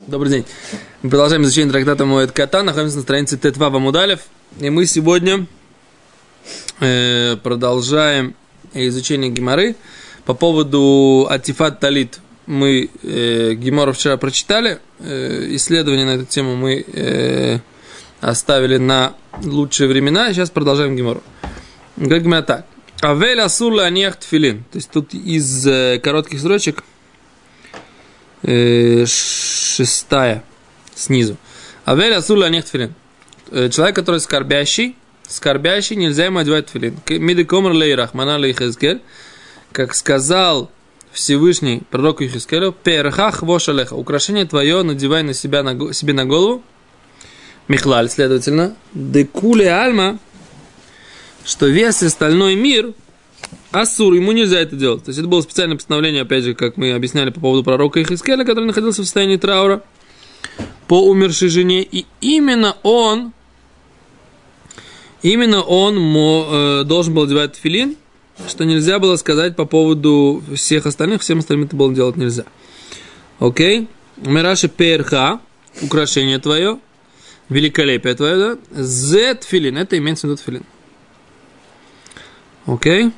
Добрый день. Мы продолжаем изучение трактата Моэд Кота. Находимся на странице Тетва Вамудалев. И мы сегодня э, продолжаем изучение Гимары. По поводу Атифат Талит мы э, Гимару вчера прочитали. Э, исследование на эту тему мы э, оставили на лучшие времена. Сейчас продолжаем Гимару. Говорит Гимара так. Авель асур аньях тфилин. То есть тут из э, коротких строчек – шестая снизу. Авель асула нет тфилин. Э, человек, который скорбящий, скорбящий, нельзя ему одевать тфилин. Миды комр лей рахмана как сказал Всевышний пророку Ихискелю, перхах вошалеха, украшение твое надевай на себя, на, себе на голову, Михлаль, следовательно, декуле альма, что весь остальной мир – Асур, ему нельзя это делать. То есть это было специальное постановление, опять же, как мы объясняли по поводу пророка Ихискеля, который находился в состоянии траура по умершей жене. И именно он, именно он мо, э, должен был одевать филин, что нельзя было сказать по поводу всех остальных, всем остальным это было делать нельзя. Окей? Мираши перха, украшение твое, великолепие твое, да? Зет филин, это имеется в виду филин. Окей? Okay?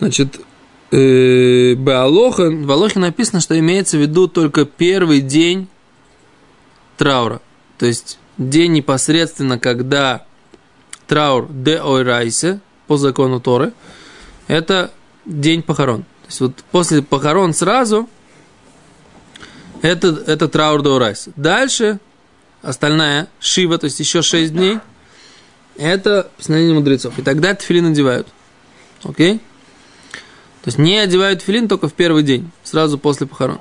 Значит, э, Беалоха, в Алохе написано, что имеется в виду только первый день траура. То есть день непосредственно, когда траур де ойрайсе, по закону Торы, это день похорон. То есть вот после похорон сразу это, это траур де ойрайсе. Дальше остальная шива, то есть еще 6 дней, это постановление мудрецов. И тогда тфилин надевают. Окей? Okay? То есть не одевают филин только в первый день, сразу после похорон.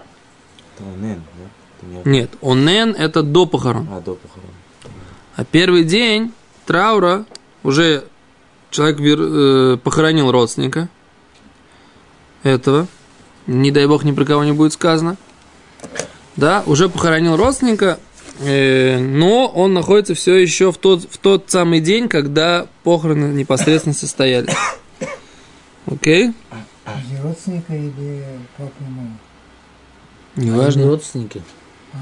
Это онен, да? Нет, онен это до похорон. А, до похорон. А первый день траура уже человек э, похоронил родственника этого. Не дай бог ни про кого не будет сказано. Да, уже похоронил родственника, э, но он находится все еще в тот, в тот самый день, когда похороны непосредственно состоялись. Окей? Okay? Или родственника, или папы мамы? Неважно. Они родственники. А?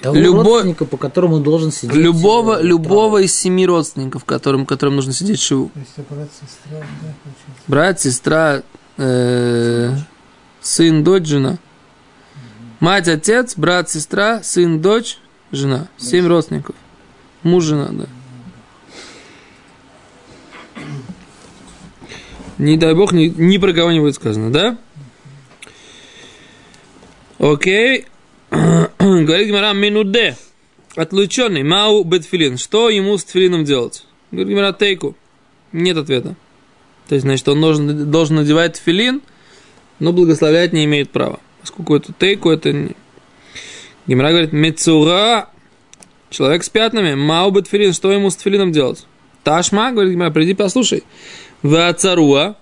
Того Любо... родственника, по которому он должен сидеть. Любого, э, любого из семи родственников, которым, которым нужно сидеть шиву. То есть брат, сестра, да, получается? Брат, сестра, э, сын, дочь, жена. Мать, отец, брат, сестра, сын, дочь, жена. Семь родственников. Муж, жена, да. Не дай бог, ни, ни про кого не будет сказано, да? Окей. Говорит Гимара минуде. Отлученный. Мау бетфилин. Что ему с тфилином делать? Говорит Гимара тейку. Нет ответа. То есть, значит, он должен, должен надевать тфилин, но благословлять не имеет права. Поскольку это тейку, это не... Гимара говорит, мецура, человек с пятнами, мау бетфилин, что ему с тфилином делать? Ташма, говорит Гимара, приди послушай. Вацаруа,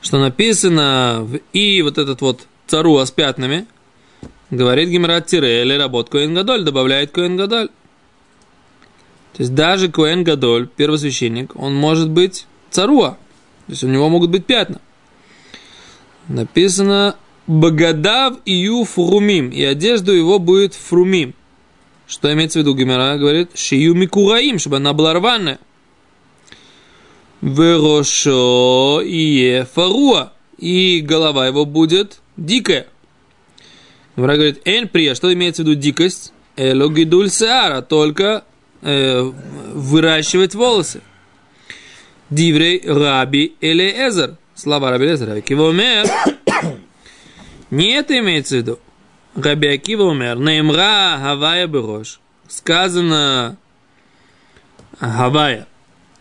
что написано в и вот этот вот царуа с пятнами, говорит Гимрат Тире, или работ Коэн Гадоль, добавляет Коэн Гадоль. То есть даже Коэн Гадоль, первосвященник, он может быть царуа. То есть у него могут быть пятна. Написано Багадав ию фрумим, и одежду его будет фрумим. Что имеется в виду Гимера? Говорит, шию микураим, чтобы она была рваная. Верошо и фаруа. И голова его будет дикая. Враг говорит, эн прия, что имеется в виду дикость? Элогидуль сеара, только э, выращивать волосы. Диврей раби Элеезер. Слова раби Элеезера. Кивомер. Не это имеется в виду. Раби Акива умер. Неймра Хавая Берош. Сказано Хавая.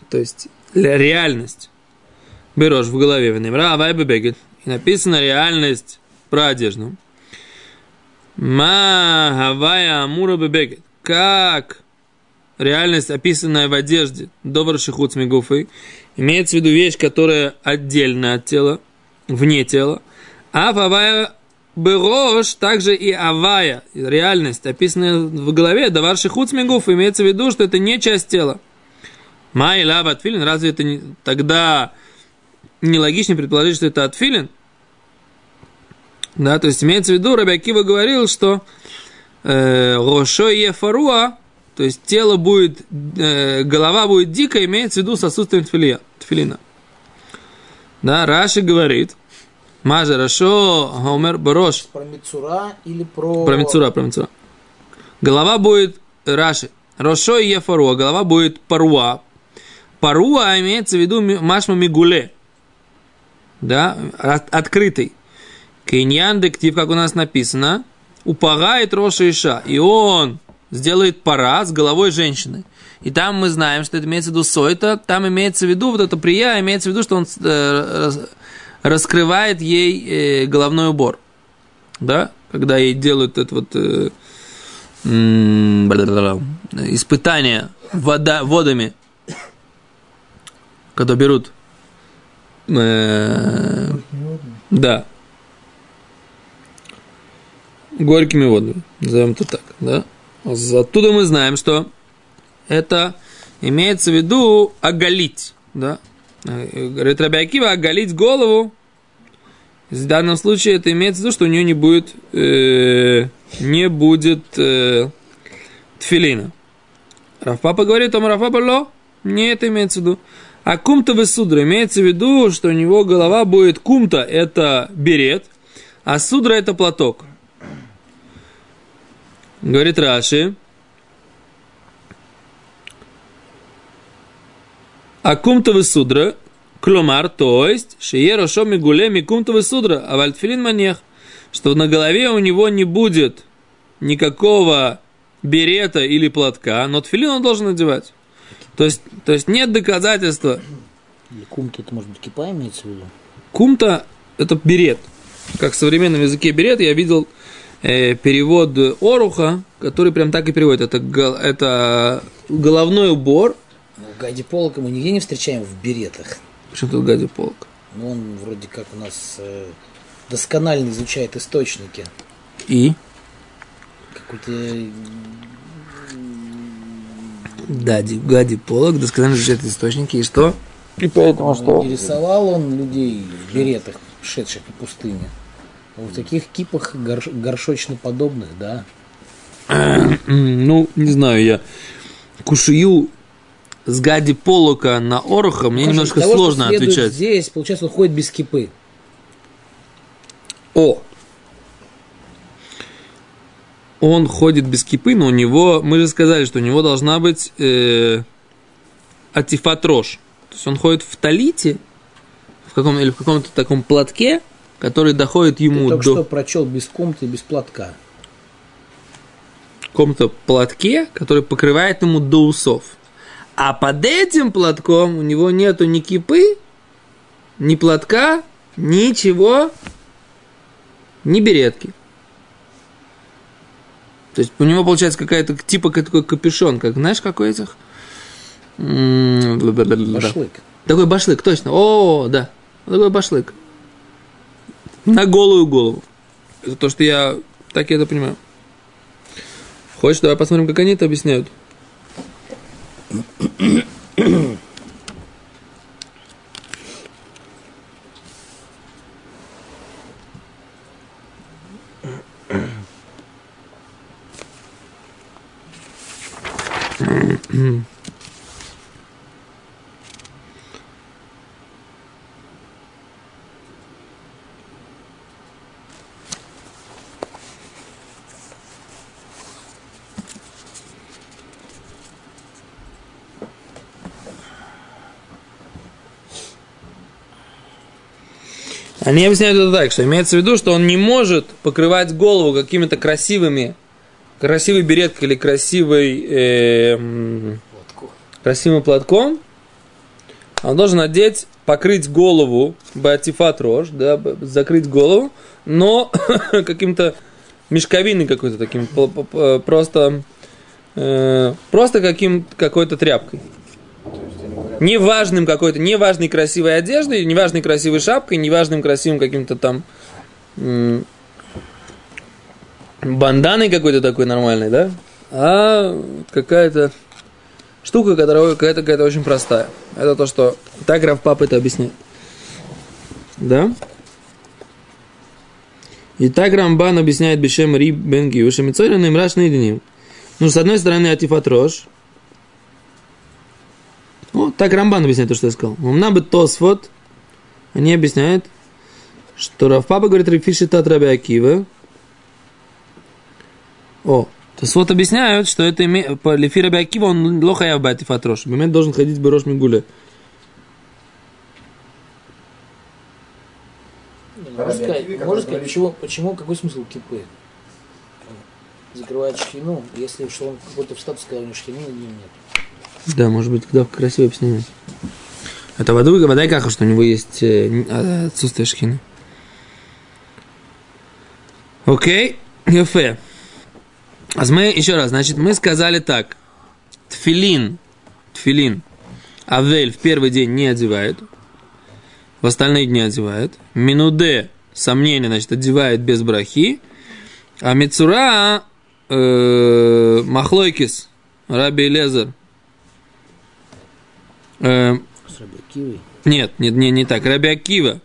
То есть реальность. Берешь в голове, венемра, авай бегет. И написана реальность про одежду. Ма хавая амура бегет. Как реальность, описанная в одежде, добр шихут мигуфой, имеется в виду вещь, которая отдельно от тела, вне тела. А авая Берош, также и авая, реальность, описанная в голове, давар шихут мигуф, имеется в виду, что это не часть тела. Май лава отфилин, разве это не, тогда нелогично предположить, что это отфилин? Да, то есть имеется в виду, Рабиакива говорил, что э, Рошо Ефаруа, то есть тело будет, э, голова будет дикая, имеется в виду с отсутствием тфилия, тфилина. Да, Раши говорит, Мажа Рашо Гомер Борош, Про Мицура или про... про Мицура, про Мицура. Голова будет Раши, Рошо и Ефаруа, голова будет Паруа. Паруа имеется в виду Машма Мигуле, да, от- открытый. Киньян дектив, как у нас написано, упагает Роша Иша, и он сделает пара с головой женщины. И там мы знаем, что это имеется в виду сойта, там имеется в виду, вот это прия, имеется в виду, что он э, раскрывает ей э, головной убор. Да? Когда ей делают это вот э, бла-бла-бла, испытание вода, водами, когда берут э, да. Горькими водами, назовем это так, да. Оттуда мы знаем, что это имеется в виду оголить, да. Э, Говорит Рабиакива, оголить голову. В данном случае это имеется в виду, что у нее не будет, э, не будет э, тфилина. Рафпапа говорит, там Рафпапа ло, не это имеется в виду. А кумта весудра имеется в виду, что у него голова будет кумта, это берет, а судра это платок. Говорит Раши. А кумта весудра, кломар, то есть, шиеро шоми гуле ми кумта весудра, а вальтфилин манех, что на голове у него не будет никакого берета или платка, но тфилин он должен надевать. То есть, то есть нет доказательства. Или кумки, это может быть кипа имеется в виду? Кумта – это берет. Как в современном языке берет, я видел э, перевод Оруха, который прям так и переводит. Это, это головной убор. Ну, Гади Полока мы нигде не встречаем в беретах. Почему тут Гади Полк? Но он вроде как у нас э, досконально изучает источники. И? Какой-то... Дади, Гади Полок, досконально изучает источники. И что? И поэтому Не рисовал он людей в беретах, шедших по пустыне. А в таких кипах горш- горшочно-подобных, да. Ну, не знаю, я кушаю с Гади Полока на Оруха, мне Хорошо, немножко того, что сложно отвечать. Здесь, получается, он ходит без кипы. О! Он ходит без кипы, но у него, мы же сказали, что у него должна быть э, атифатрош. То есть он ходит в талите, в каком, или в каком-то таком платке, который доходит Ты ему только до что прочел без комнаты без платка. каком-то платке, который покрывает ему до усов. А под этим платком у него нету ни кипы, ни платка, ничего, ни беретки. То есть у него получается какая-то типа такой капюшон, как знаешь, как у этих. Башлык. Такой башлык, точно. О, да. Такой башлык. На голую голову. Это то, что я так я это понимаю. Хочешь, давай посмотрим, как они это объясняют. Они объясняют это так, что имеется в виду, что он не может покрывать голову какими-то красивыми, красивой береткой или красивой, э, красивым платком. Он должен надеть, покрыть голову, батифат рож, да, закрыть голову, но каким-то мешковиной какой-то таким, просто, э, просто каким, какой-то тряпкой. Неважным какой-то, неважной красивой одеждой, неважной красивой шапкой, неважным красивым каким-то там м, банданой какой-то такой нормальной, да? А какая-то штука, которая какая-то, какая-то очень простая. Это то, что так граф папа это объясняет. Да? И так Рамбан объясняет Бешем Ри Бен Гиуш, и Мицорин им раш наединим. Ну, с одной стороны, Атифатрош. Ну, так Рамбан объясняет то, что я сказал. Умна бы Тосфот, они объясняют, что Равпапа говорит Рифиши Тат Раби Акива. О, то есть вот объясняют, что это име... по Лефи Раби Акива, он лохаяв бати фатрош. Момент должен ходить Берош Мигуля. Можно сказать, можно сказать почему, почему, какой смысл кипы? Закрывает шхину, если что он какой-то в статус него шхины над ним нет. Да, может быть, когда красиво объяснение. Это воду и вода и каха, что у него есть э, а, отсутствие шхины. Окей, Ефе. А мы еще раз, значит, мы сказали так. Тфилин, тфилин, Авель в первый день не одевает, в остальные дни одевает. Минуде, сомнение, значит, одевает без брахи. А Мицура, э, Махлойкис, Раби Лезер, э, нет, нет, не, не так. Раби Акива.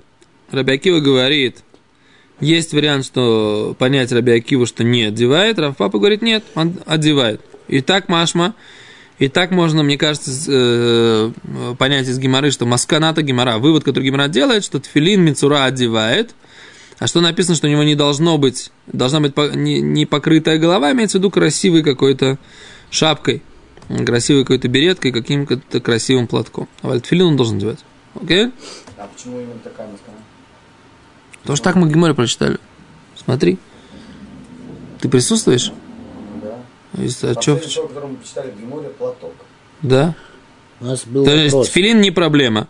Раби Акива говорит, есть вариант, что понять Раби Акиву, что не одевает. Рав Папа говорит, нет, он одевает. И так Машма, и так можно, мне кажется, с- э, понять из Гимары, что Масканата Гимара, вывод, который Гимара делает, что Тфилин Мицура одевает, а что написано, что у него не должно быть, должна быть не, покрытая голова, имеется в виду красивой какой-то шапкой, красивой какой-то береткой, каким-то красивым платком. А Тфилин он должен одевать. Окей? А почему именно такая маскана? Потому что так мы Гиморе прочитали. Смотри. Ты присутствуешь? Да. Если- а чё- которое мы почитали в Геморе, платок. Да. У нас был То есть вопрос. тфилин не проблема.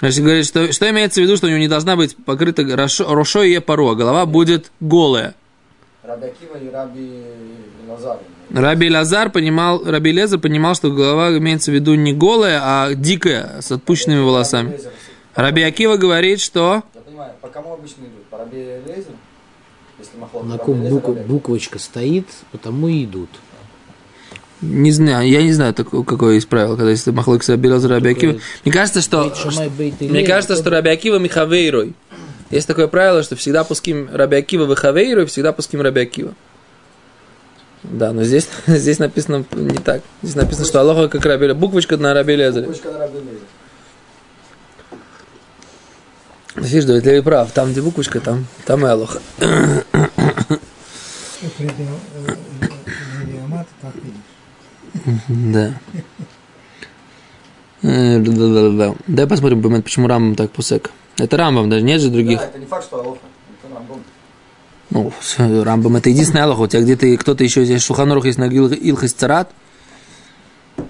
Значит, говорит, что, что имеется в виду, что у него не должна быть покрыта рошо, и паро, а голова будет голая. Раби Акива и Раби Лазар. Раби Лазар понимал, Раби Леза понимал, что голова имеется в виду не голая, а дикая, с отпущенными волосами. Раби Акива говорит, что понимаю, по кому обычно идут? По Раби Лезер? Если махлок, На ком Акива. буквочка стоит, потому и идут. не знаю, я не знаю, какое есть правило, когда если махлок Раби Леза, Раби Акива. Мне кажется, что Мне кажется, что Раби Акива Михавейрой. Есть такое правило, что всегда пуским Раби Акива Вихавейрой, всегда пуским Раби Акива. Да, но здесь, здесь написано не так. Здесь написано, что Аллаха как Раби Ле- Буквочка на Раби Лезаре. Буквочка на Раби Лезер. Видишь, Давид Леви прав. Там, где буквочка, там, там и. Да. Э, да-да-да-да. Дай посмотрим, момент, почему Рамбам так пусек. Это Рамбам, даже нет же других. Да, это не факт, что Алоха. Это Рамбон. Ну, Рамбам это единственная Аллаха. У тебя где-то кто-то еще здесь Шуханорух есть на Ил- Илхас Царат.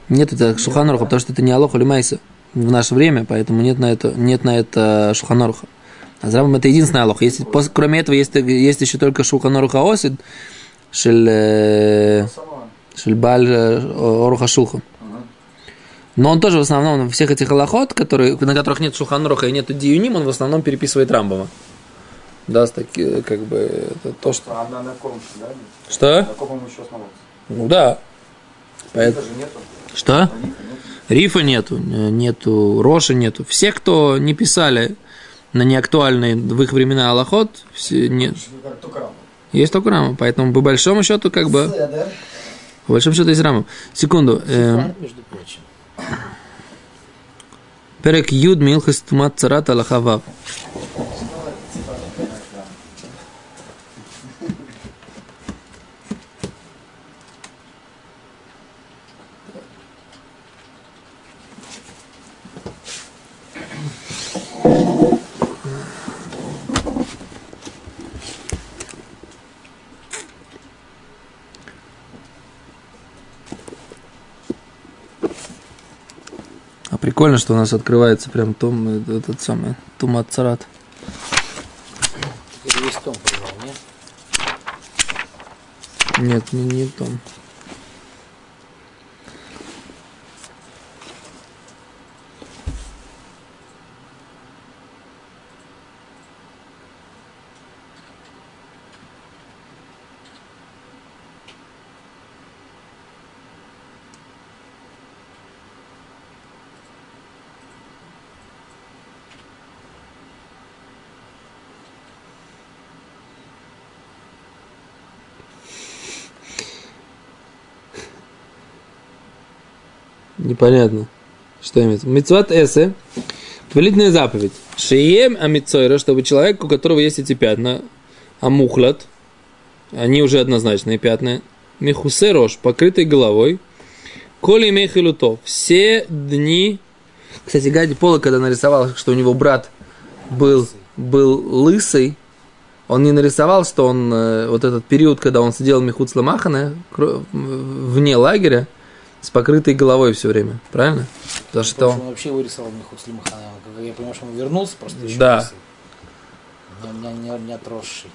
Нет это Шуханоруха, потому что это не Алоха или Майса в наше время, поэтому нет на это, нет на это Шуханоруха. А это единственная Алоха. Если, пос- кроме этого есть, есть еще только Шуханоруха Осид, Шель, э. Шель Баль э, Оруха Шулха. Ага. Но он тоже в основном на всех этих аллахот, которые, на которых нет Шуханоруха и нет Диюним, он в основном переписывает Рамбама. Да, с таки, как бы, это то, что... А на, на ком, да? Что? На ком еще основался? Ну да. Это Поэт- же нету. Что? Рифа нет. Рифа нету, э, нету Роши нету. Все, кто не писали на неактуальные в их времена Аллахот, все, нет. Есть только Рама. Поэтому по большому счету, как бы, по большому счету есть Рама. Секунду. эм, Фан, между прочим. Перек Юд Милхас Тумат Царат Аллахавав. А прикольно, что у нас открывается прям том, э, этот самый Царат. Теперь весь том нет? Нет, не, не том. Непонятно, что имеется. Мицват эсе, повелительная заповедь. Шием амицойра, чтобы человек, у которого есть эти пятна, амухлад, они уже однозначные пятна, мехусерош, покрытый головой, коли мехилутов, все дни, кстати, Гади Пола, когда нарисовал, что у него брат был, был лысый, он не нарисовал, что он э, вот этот период, когда он сидел Михуц Ламахана, вне лагеря, с покрытой головой все время, правильно? Потому что он- вообще вырисовал Миху Слимахана. Как я понимаю, что он вернулся просто еще Да. Не, не, не, не отросший.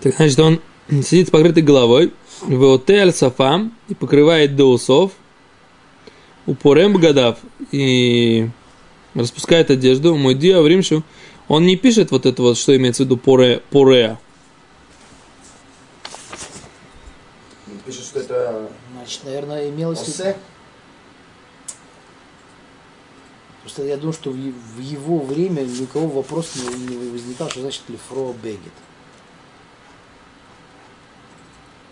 Так значит, он сидит с покрытой головой, в отель сафам и покрывает до усов, упорем бгадав и распускает одежду, мой диа в римшу, он не пишет вот это вот, что имеется в виду поре, пореа. Пишет, что это Значит, наверное, имелось... осе. Просто я думаю, что в, его время ни у кого вопрос не, возникал, что значит лифро бегет.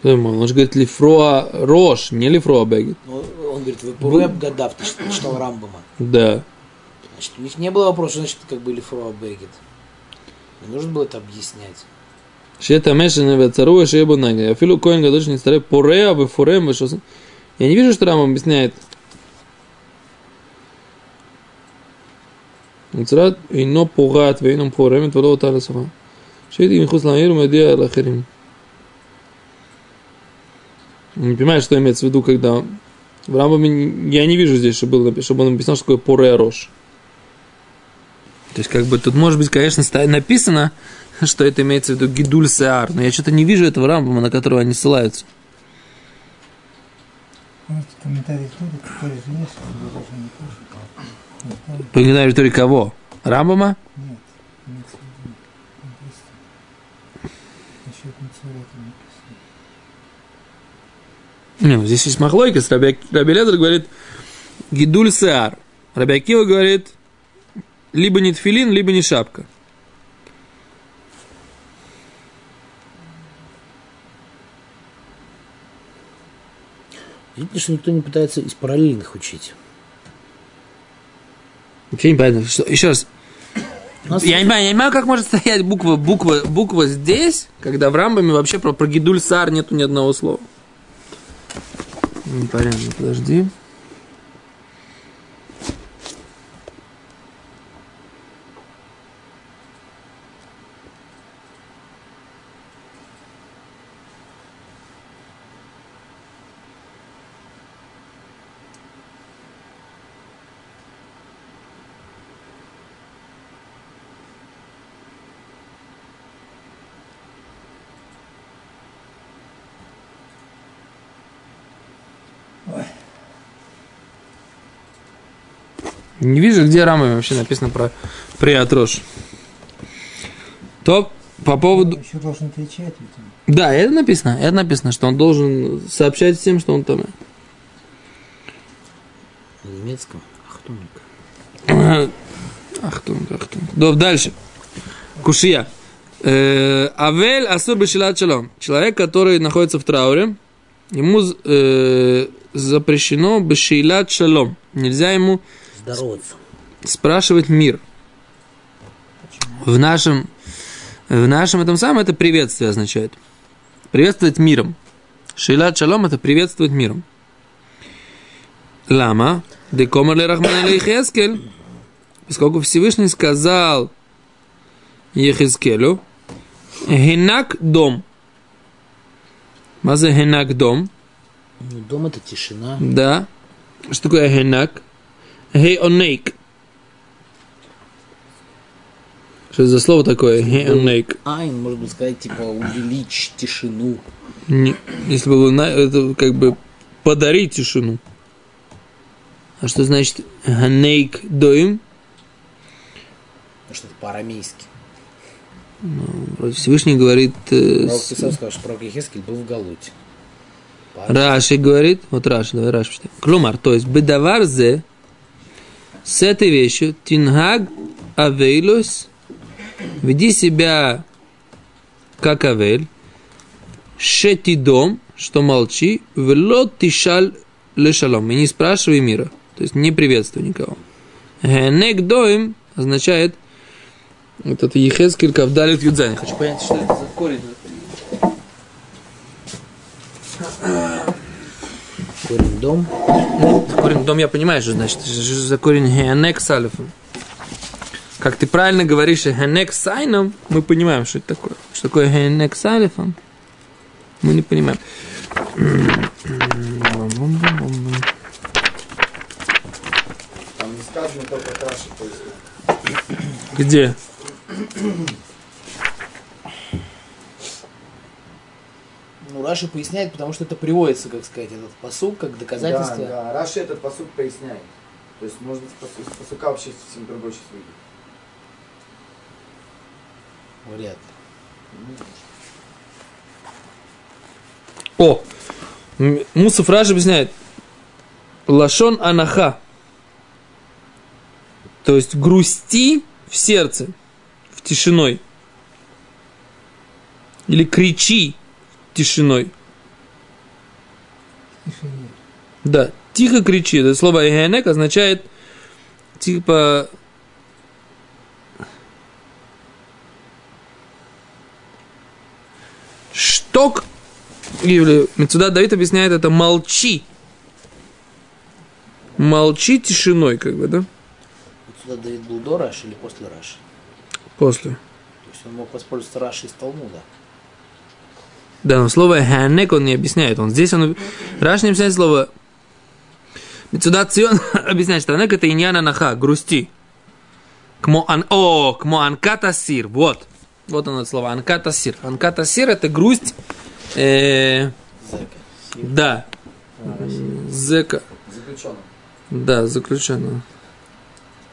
Он же говорит лифроа рош, не лифроа бегет. Но он говорит, вы Пуреб Гадав, ты чит- читал Рамбама. Да. Значит, у них не было вопроса, что значит как бы лифро бегет. Не нужно было это объяснять. Шета мешана вецаруа шеба наги. Афилу коин гадош не старый пореа форем вы что Я не вижу, что Рамам объясняет. Муцрат ино пугат вейном порем твало тала сафа. Шейди михус ламир медиа лахерим. Не понимаю, что имеется в виду, когда в Рамбаме я не вижу здесь, чтобы, чтобы он написал, что такое поре рош. То есть, как бы тут, может быть, конечно, написано, что это имеется в виду гидуль сеар, но я что-то не вижу этого рамбама, на которого они ссылаются. По комментарию кого? Рамбама? нет, здесь есть махлойка, Раби, Раби Лезер говорит гидуль сеар. Раби Акива говорит либо не тфилин, либо не шапка. Видите, что никто не пытается из параллельных учить. Вообще непонятно. Что, еще раз. Я не, понимаю, я не понимаю, как может стоять буква, буква, буква здесь, когда в Рамбаме вообще про, про гидуль сар нету ни одного слова. Непонятно, подожди. Не вижу, где Рамбам вообще написано про פריעת ראש. То по поводу... Еще должен отвечать ведь. Да, это написано. Это написано, что он должен сообщать всем, что он там. На немецком. Achtung. Achtung, achtung. Дов, дальше. קושיה. Э, אבל אסור בשאילת שלום. Человек, который находится в трауре, ему э, запрещено бешилат шалом. Нельзя ему Здороваться. спрашивать мир. В нашем, в нашем этом самом это приветствие означает. Приветствовать миром. Шилат шалом это приветствовать миром. Лама, декомар ле рахман Ехескель, поскольку Всевышний сказал Ехескелю, Хинак дом. Мазе хинак дом. Ну, дом это тишина. Да. Что такое хинак? Хейонейк. Что это за слово такое? Хейонейк. Айн, можно сказать, типа, увеличь тишину. Не- Если бы на- это как бы подарить тишину. А что значит ханейк доим? Потому что это по-арамейски. Вроде Всевышний говорит, э, Пророк с- сам скажешь, пророк Ехескель был в Галуте. Раши говорит, вот Раши, давай Раши почитаем. Клумар, то есть бедаварзе с этой вещью тингаг авейлос веди себя как авель шетидом, что молчи, велот тишаль лешалом, и не спрашивай мира, то есть не приветствуй никого. Генек доим означает, вот это Ехескель Кавдалит Юдзайн. Хочу понять, что это за корень. Корень дом. Ну, корень дом я понимаю, что значит. Что за корень Генек с алифом? Как ты правильно говоришь Генек с айном, мы понимаем, что это такое. Что такое Генек с алифом, мы не понимаем. Там не сказано только Раши, то есть Где? Ну, Раши поясняет, потому что это приводится, как сказать, этот посуд, как доказательство. Да, да. Раши этот посуд поясняет. То есть, может быть, с посука вообще совсем другой сейчас выйдет. Вряд ли. О! Мусов Раши объясняет. Лашон анаха. То есть грусти в сердце, в тишиной. Или кричи тишиной. В тишине. Да, тихо кричи. Это слово «эхенек» означает типа шток или Мецуда Давид объясняет это молчи. Молчи тишиной, как бы, да? Сюда Давид был до Раши или после Раши? После. То есть он мог воспользоваться Раши из Талмуда. Да, но слово «ханек» он не объясняет. Он здесь, он... Раш не объясняет слово... Мецуда Цион объясняет, что «ханек» это иньяна наха, грусти. Кмо ан... О, кмо анката сир. Вот. Вот оно это слово. Анката сир. Анката сир это грусть... э, да. Зека. Заключенным. Да, заключенного.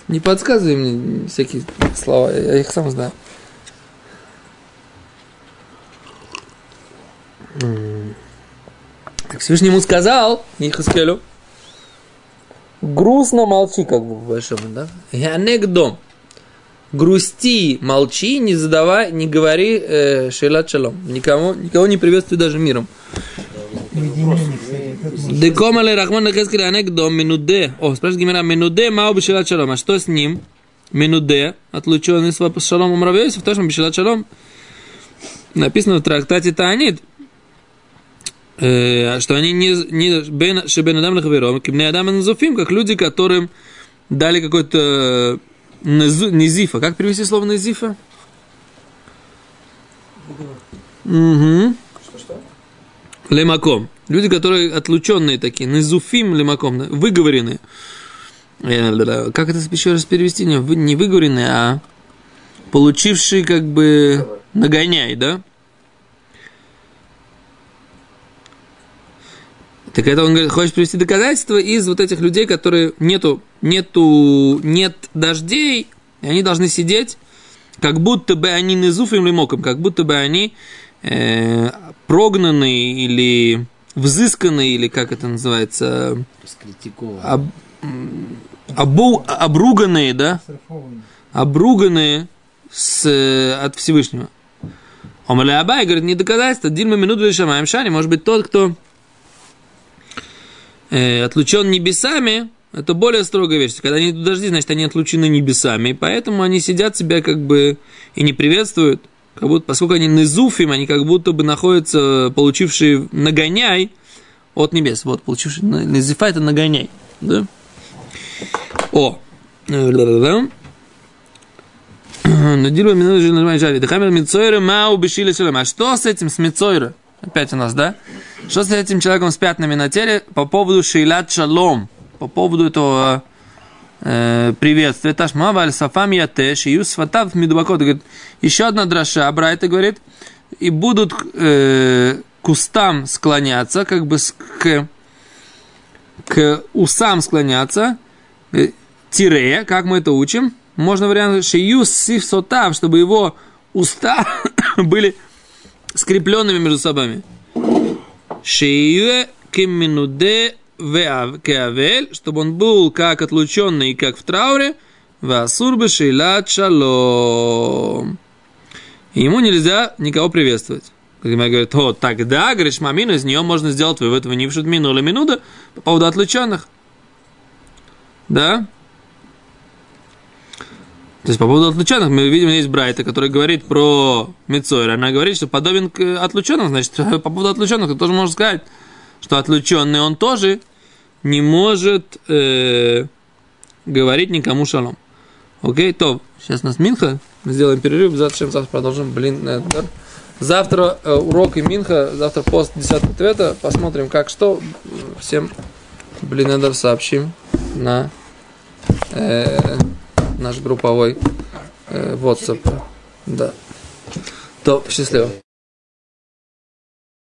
Не подсказывай мне всякие слова, я их сам знаю. Так Всевышний ему сказал, Ихаскелю, грустно молчи, как бы, в большом, да? Янек дом. Грусти, молчи, не задавай, не говори э, шелат шалом. Никому, никого не приветствуй даже миром. Уединение, кстати, как можно... Декома ле Рахман Лехескель анекдом минуде. О, спрашивает Гимера, минуде мау бешилат шалом. А что с ним? Минуде, отлученный с шаломом Равиосиф, тоже бешилат шалом. Написано в трактате Таанит, что они не, не бен, шебен адам лехавером, кибне адам назуфим, как люди, которым дали какой-то э, низифа. Как перевести слово низифа? Угу. Лемаком. Люди, которые отлученные такие, назуфим лемаком, да, выговоренные. Э. Как это еще раз перевести? Не выговоренные, а получившие как бы нагоняй, да? Так это он говорит, хочет привести доказательства из вот этих людей, которые нету, нету, нет дождей, и они должны сидеть, как будто бы они низуфим лимоком, как будто бы они э, прогнанные или взысканные, или как это называется, Раскритикован. об, обу- обруганные, да? Обруганные с, э, от Всевышнего. Омаля Абай говорит, не доказательство, Дильма минуту Шамаем Шани, может быть, тот, кто э, отлучен небесами, это более строгая вещь. Когда они идут дожди, значит, они отлучены небесами, поэтому они сидят себя как бы и не приветствуют, как будто, поскольку они низуфим, они как будто бы находятся, получившие нагоняй от небес. Вот, получившие низифа это нагоняй. Да? О! Ла-ла-ла. Надилу минуту же нажимай жари. Дыхамер мицойра мау бешили шалем. А что с этим, с мицойра? Опять у нас, да? Что с этим человеком с пятнами на теле по поводу шейлат шалом? По поводу этого э, приветствия. Ташма валь сафам ятеш и юсфатав мидубакот. Говорит, еще одна дроша, Брайта говорит, и будут э, к устам склоняться, как бы к, к усам склоняться, э, тире, как мы это учим, можно вариант шиюс сиф сотав, чтобы его уста были скрепленными между собой. Шиюе кеминуде веав- кеавель, чтобы он был как отлученный, как в трауре, васурбе шейлат шалом. И Ему нельзя никого приветствовать. Гимара говорит, о, тогда, говоришь, мамину, из нее можно сделать вывод, вы не пишут мину или минуда по поводу отлученных. Да? То есть по поводу отлученных мы видим, есть Брайта, который говорит про Мицойра. Она говорит, что подобен к отлученным, значит, по поводу отлученных ты тоже можешь сказать, что отлученный он тоже не может э, говорить никому шалом. Окей, то, сейчас у нас Минха, мы сделаем перерыв, завтра, завтра продолжим, блин, э, да? Завтра э, урок и Минха, завтра пост 10 ответа, посмотрим как что, всем, блин, Эдер сообщим на э, наш групповой э, WhatsApp. Да. То, счастливо.